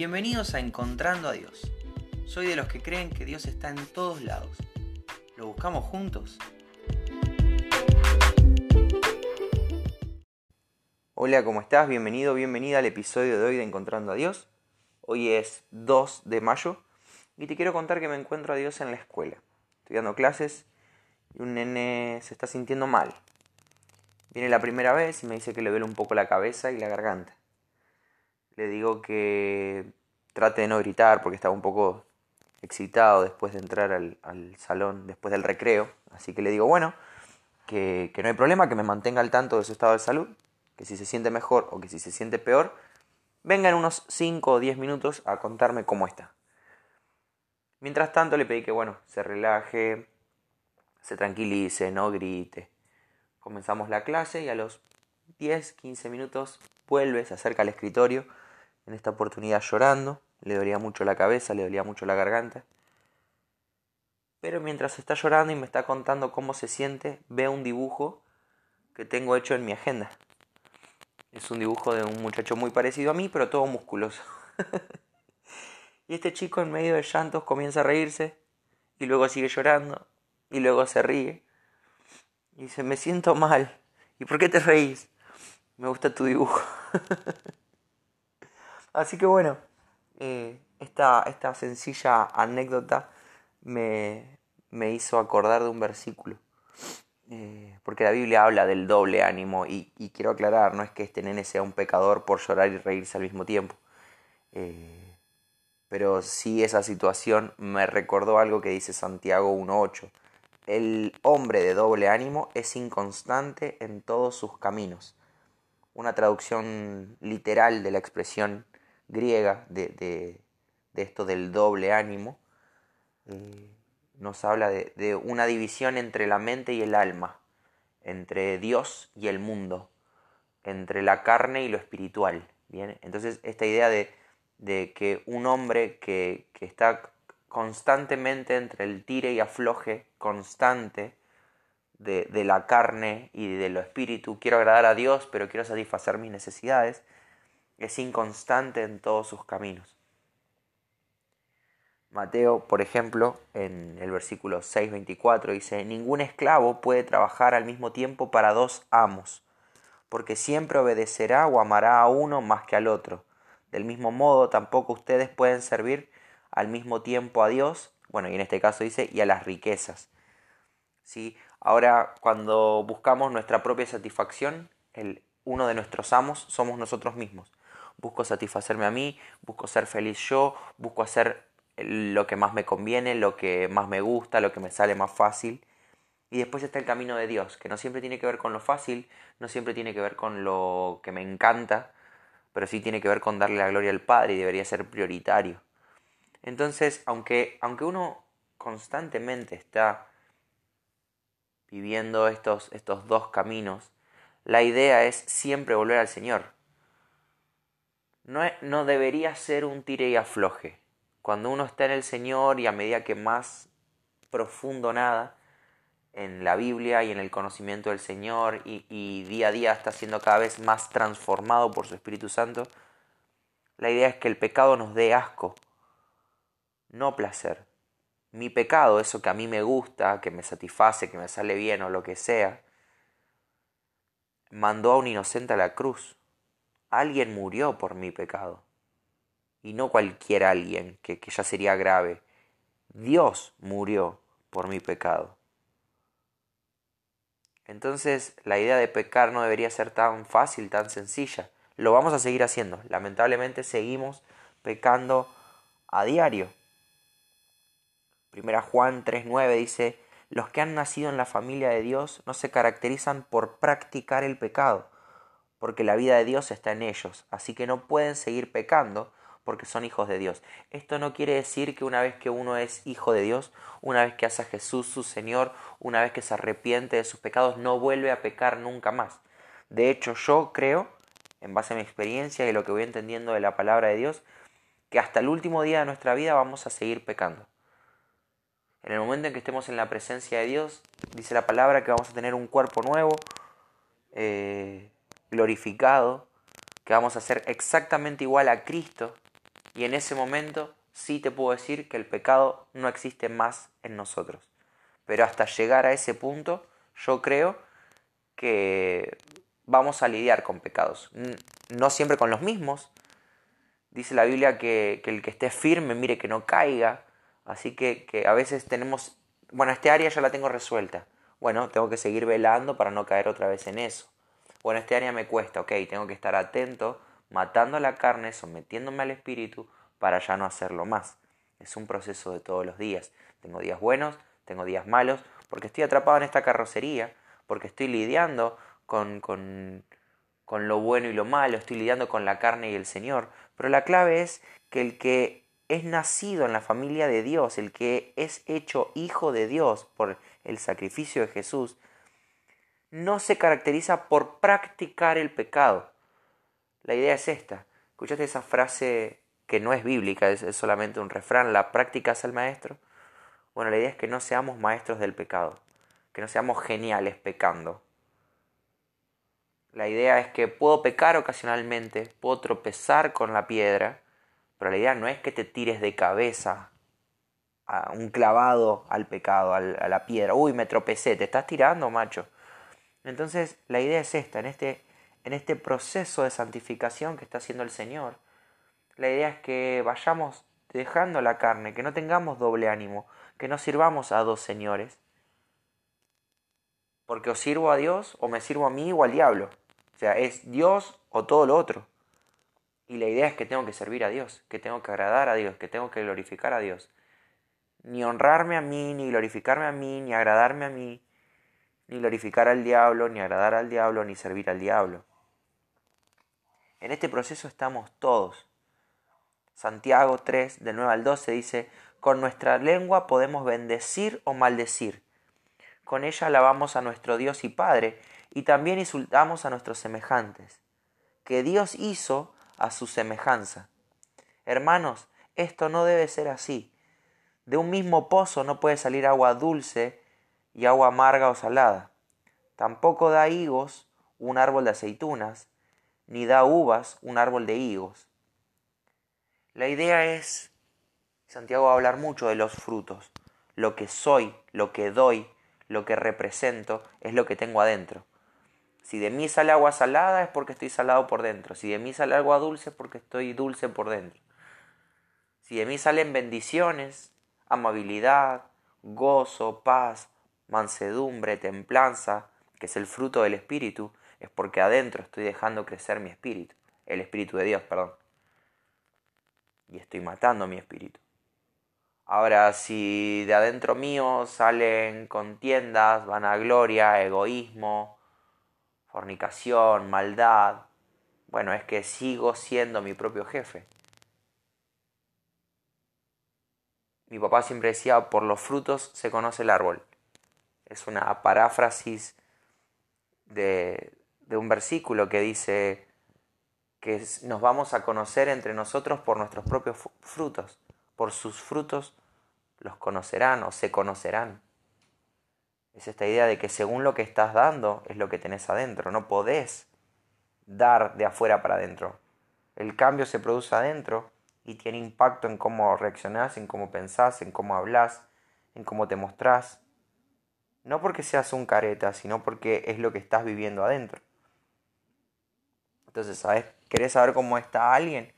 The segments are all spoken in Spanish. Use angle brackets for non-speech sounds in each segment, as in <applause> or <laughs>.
Bienvenidos a Encontrando a Dios. Soy de los que creen que Dios está en todos lados. ¿Lo buscamos juntos? Hola, ¿cómo estás? Bienvenido, bienvenida al episodio de hoy de Encontrando a Dios. Hoy es 2 de mayo y te quiero contar que me encuentro a Dios en la escuela. Estoy dando clases y un nene se está sintiendo mal. Viene la primera vez y me dice que le duele un poco la cabeza y la garganta le digo que trate de no gritar porque estaba un poco excitado después de entrar al, salón, después del recreo. Así que le digo, bueno, que, que, no hay problema, que me mantenga al tanto de su estado de salud, que si se siente mejor o que si se siente peor, venga en unos 5 o 10 minutos a contarme cómo está. Mientras tanto le pedí que, bueno, se relaje, se tranquilice, no grite. Comenzamos la clase y a los 10, 15 minutos vuelve, se acerca al escritorio en esta oportunidad llorando, le dolía mucho la cabeza, le dolía mucho la garganta. Pero mientras está llorando y me está contando cómo se siente, ve un dibujo que tengo hecho en mi agenda. Es un dibujo de un muchacho muy parecido a mí, pero todo musculoso. <laughs> y este chico en medio de llantos comienza a reírse y luego sigue llorando y luego se ríe. Y dice, me siento mal. ¿Y por qué te reís? Me gusta tu dibujo. <laughs> Así que bueno, eh, esta, esta, sencilla anécdota me, me, hizo acordar de un versículo. Eh, porque la Biblia habla del doble ánimo y, quiero aclarar, no es que este nene sea un pecador por llorar y reírse al mismo tiempo. Eh, pero sí esa situación me recordó algo que dice Santiago 1.8. El hombre de doble ánimo es inconstante en todos sus caminos. Una traducción literal de la expresión griega de, de, esto del doble ánimo, eh, nos habla de, de, una división entre la mente y el alma, entre Dios y el mundo, entre la carne y lo espiritual. ¿bien? Entonces esta idea de, de que un hombre que, que, está constantemente entre el tire y afloje constante de, de la carne y de lo espíritu, quiero agradar a Dios, pero quiero satisfacer mis necesidades, es inconstante en todos sus caminos. Mateo, por ejemplo, en el versículo 6:24 dice, ningún esclavo puede trabajar al mismo tiempo para dos amos, porque siempre obedecerá o amará a uno más que al otro. Del mismo modo, tampoco ustedes pueden servir al mismo tiempo a Dios, bueno, y en este caso dice, y a las riquezas. ¿Sí? Ahora, cuando buscamos nuestra propia satisfacción, el, uno de nuestros amos somos nosotros mismos busco satisfacerme a mí, busco ser feliz yo, busco hacer lo que más me conviene, lo que más me gusta, lo que me sale más fácil. Y después está el camino de Dios, que no siempre tiene que ver con lo fácil, no siempre tiene que ver con lo que me encanta, pero sí tiene que ver con darle la gloria al Padre y debería ser prioritario. Entonces, aunque, aunque uno constantemente está viviendo estos, estos dos caminos, la idea es siempre volver al Señor no, debería ser un tire y afloje. Cuando uno está en el Señor y a medida que más profundo nada en la Biblia y en el conocimiento del Señor y, y día a día está siendo cada vez más transformado por su Espíritu Santo, la idea es que el pecado nos dé asco, no placer. Mi pecado, eso que a mí me gusta, que me satisface, que me sale bien o lo que sea, mandó a un inocente a la cruz alguien murió por mi pecado. Y no cualquier alguien, que, que ya sería grave. Dios murió por mi pecado. Entonces la idea de pecar no debería ser tan fácil, tan sencilla. Lo vamos a seguir haciendo. Lamentablemente seguimos pecando a diario. Primera Juan 3.9 dice, los que han nacido en la familia de Dios no se caracterizan por practicar el pecado, porque la vida de Dios está en ellos, así que no pueden seguir pecando porque son hijos de Dios. Esto no quiere decir que una vez que uno es hijo de Dios, una vez que hace a Jesús su Señor, una vez que se arrepiente de sus pecados, no vuelve a pecar nunca más. De hecho, yo creo, en base a mi experiencia y lo que voy entendiendo de la palabra de Dios, que hasta el último día de nuestra vida vamos a seguir pecando. En el momento en que estemos en la presencia de Dios, dice la palabra que vamos a tener un cuerpo nuevo, eh, glorificado, que vamos a ser exactamente igual a Cristo, y en ese momento sí te puedo decir que el pecado no existe más en nosotros. Pero hasta llegar a ese punto, yo creo que vamos a lidiar con pecados. No siempre con los mismos. Dice la Biblia que, el que esté firme mire que no caiga. Así que, que a veces tenemos, bueno, esta área ya la tengo resuelta. Bueno, tengo que seguir velando para no caer otra vez en eso. Bueno, este área me cuesta, ok, tengo que estar atento, matando la carne, sometiéndome al espíritu para ya no hacerlo más. Es un proceso de todos los días. Tengo días buenos, tengo días malos, porque estoy atrapado en esta carrocería, porque estoy lidiando con, con, con lo bueno y lo malo, estoy lidiando con la carne y el Señor. Pero la clave es que el que es nacido en la familia de Dios, el que es hecho hijo de Dios por el sacrificio de Jesús, no se caracteriza por practicar el pecado. La idea es esta. ¿Escuchaste esa frase que no es bíblica, es, solamente un refrán, la práctica es el maestro. Bueno, la idea es que no seamos maestros del pecado, que no seamos geniales pecando. La idea es que puedo pecar ocasionalmente, puedo tropezar con la piedra, pero la idea no es que te tires de cabeza a un clavado al pecado, a la piedra. Uy, me tropecé, te estás tirando, macho. Entonces, la idea es esta, en este, en este proceso de santificación que está haciendo el Señor, la idea es que vayamos dejando la carne, que no tengamos doble ánimo, que no sirvamos a dos señores. Porque o sirvo a Dios o me sirvo a mí o al diablo. O sea, es Dios o todo lo otro. Y la idea es que tengo que servir a Dios, que tengo que agradar a Dios, que tengo que glorificar a Dios. Ni honrarme a mí, ni glorificarme a mí, ni agradarme a mí, ni glorificar al diablo, ni agradar al diablo, ni servir al diablo. En este proceso estamos todos. Santiago 3, del 9 al 12 dice, con nuestra lengua podemos bendecir o maldecir. Con ella alabamos a nuestro Dios y Padre, y también insultamos a nuestros semejantes, que Dios hizo a su semejanza. Hermanos, esto no debe ser así. De un mismo pozo no puede salir agua dulce y agua amarga o salada. Tampoco da higos un árbol de aceitunas, ni da uvas un árbol de higos. La idea es, Santiago va a hablar mucho de los frutos. Lo que soy, lo que doy, lo que represento, es lo que tengo adentro. Si de mí sale agua salada es porque estoy salado por dentro. Si de mí sale agua dulce es porque estoy dulce por dentro. Si de mí salen bendiciones, amabilidad, gozo, paz, mansedumbre, templanza, que es el fruto del Espíritu, es porque adentro estoy dejando crecer mi espíritu, el Espíritu de Dios, perdón y estoy matando mi espíritu. Ahora, si de adentro mío salen contiendas, vanagloria, egoísmo, fornicación, maldad, bueno, es que sigo siendo mi propio jefe. Mi papá siempre decía, por los frutos se conoce el árbol. Es una paráfrasis de, de un versículo que dice, que nos vamos a conocer entre nosotros por nuestros propios frutos. Por sus frutos los conocerán o se conocerán. Es esta idea de que según lo que estás dando es lo que tenés adentro. No podés dar de afuera para adentro. El cambio se produce adentro y tiene impacto en cómo reaccionás, en cómo pensás, en cómo hablas, en cómo te mostrás. No porque seas un careta, sino porque es lo que estás viviendo adentro. Entonces, ¿sabes? ¿Querés saber cómo está alguien?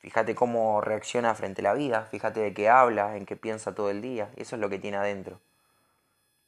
Fíjate cómo reacciona frente a la vida, fíjate de qué habla, en qué piensa todo el día. Eso es lo que tiene adentro.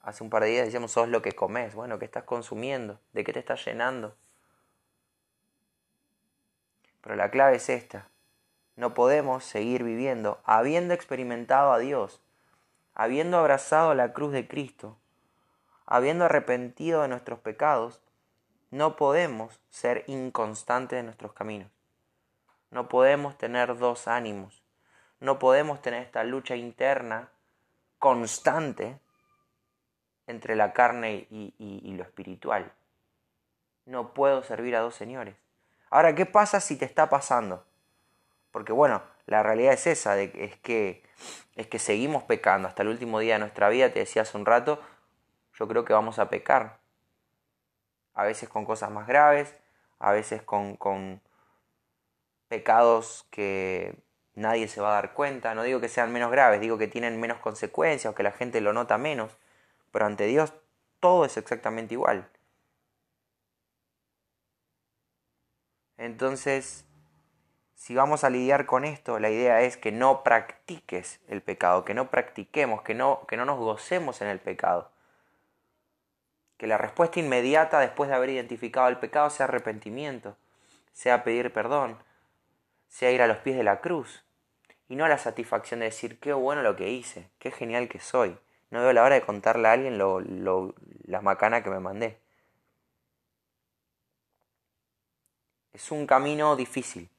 Hace un par de días decíamos, sos lo que comes. Bueno, ¿qué estás consumiendo? ¿De qué te estás llenando? Pero la clave es esta. No podemos seguir viviendo habiendo experimentado a Dios, habiendo abrazado la cruz de Cristo, habiendo arrepentido de nuestros pecados no podemos ser inconstantes en nuestros caminos. No podemos tener dos ánimos. No podemos tener esta lucha interna constante entre la carne y, lo espiritual. No puedo servir a dos señores. Ahora, ¿qué pasa si te está pasando? Porque bueno, la realidad es esa, de, es, que, es que seguimos pecando hasta el último día de nuestra vida, te decía hace un rato, yo creo que vamos a pecar a veces con cosas más graves, a veces con, con pecados que nadie se va a dar cuenta. No digo que sean menos graves, digo que tienen menos consecuencias o que la gente lo nota menos. Pero ante Dios todo es exactamente igual. Entonces, si vamos a lidiar con esto, la idea es que no practiques el pecado, que no practiquemos, que no, que no nos gocemos en el pecado. Que la respuesta inmediata después de haber identificado el pecado sea arrepentimiento, sea pedir perdón, sea ir a los pies de la cruz, y no la satisfacción de decir qué bueno lo que hice, qué genial que soy. No veo la hora de contarle a alguien lo, lo, la macana que me mandé. Es un camino difícil.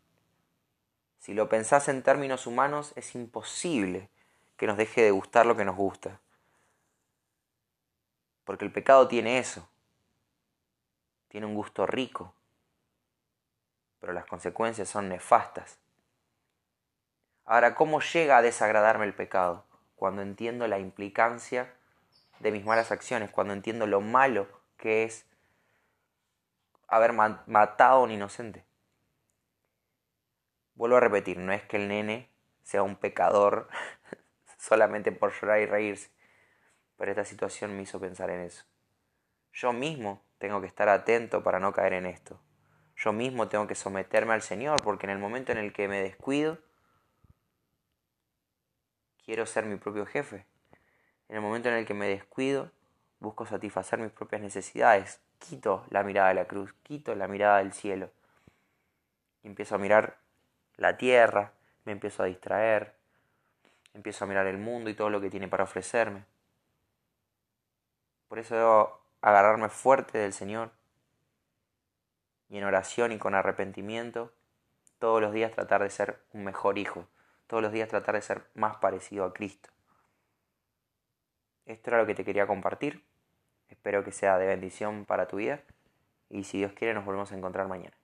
Si lo pensás en términos humanos, es imposible que nos deje de gustar lo que nos gusta. Porque el pecado tiene eso. Tiene un gusto rico. Pero las consecuencias son nefastas. Ahora, ¿cómo llega a desagradarme el pecado? Cuando entiendo la implicancia de mis malas acciones, cuando entiendo lo malo que es haber matado a un inocente. Vuelvo a repetir, no es que el nene sea un pecador <laughs> solamente por llorar y reírse, pero esta situación me hizo pensar en eso. Yo mismo tengo que estar atento para no caer en esto. Yo mismo tengo que someterme al Señor, porque en el momento en el que me descuido, quiero ser mi propio jefe. En el momento en el que me descuido, busco satisfacer mis propias necesidades, quito la mirada de la cruz, quito la mirada del cielo. Y empiezo a mirar la tierra, me empiezo a distraer, empiezo a mirar el mundo y todo lo que tiene para ofrecerme. Por eso debo agarrarme fuerte del Señor y en oración y con arrepentimiento todos los días tratar de ser un mejor hijo, todos los días tratar de ser más parecido a Cristo. Esto era lo que te quería compartir. Espero que sea de bendición para tu vida y si Dios quiere nos volvemos a encontrar mañana.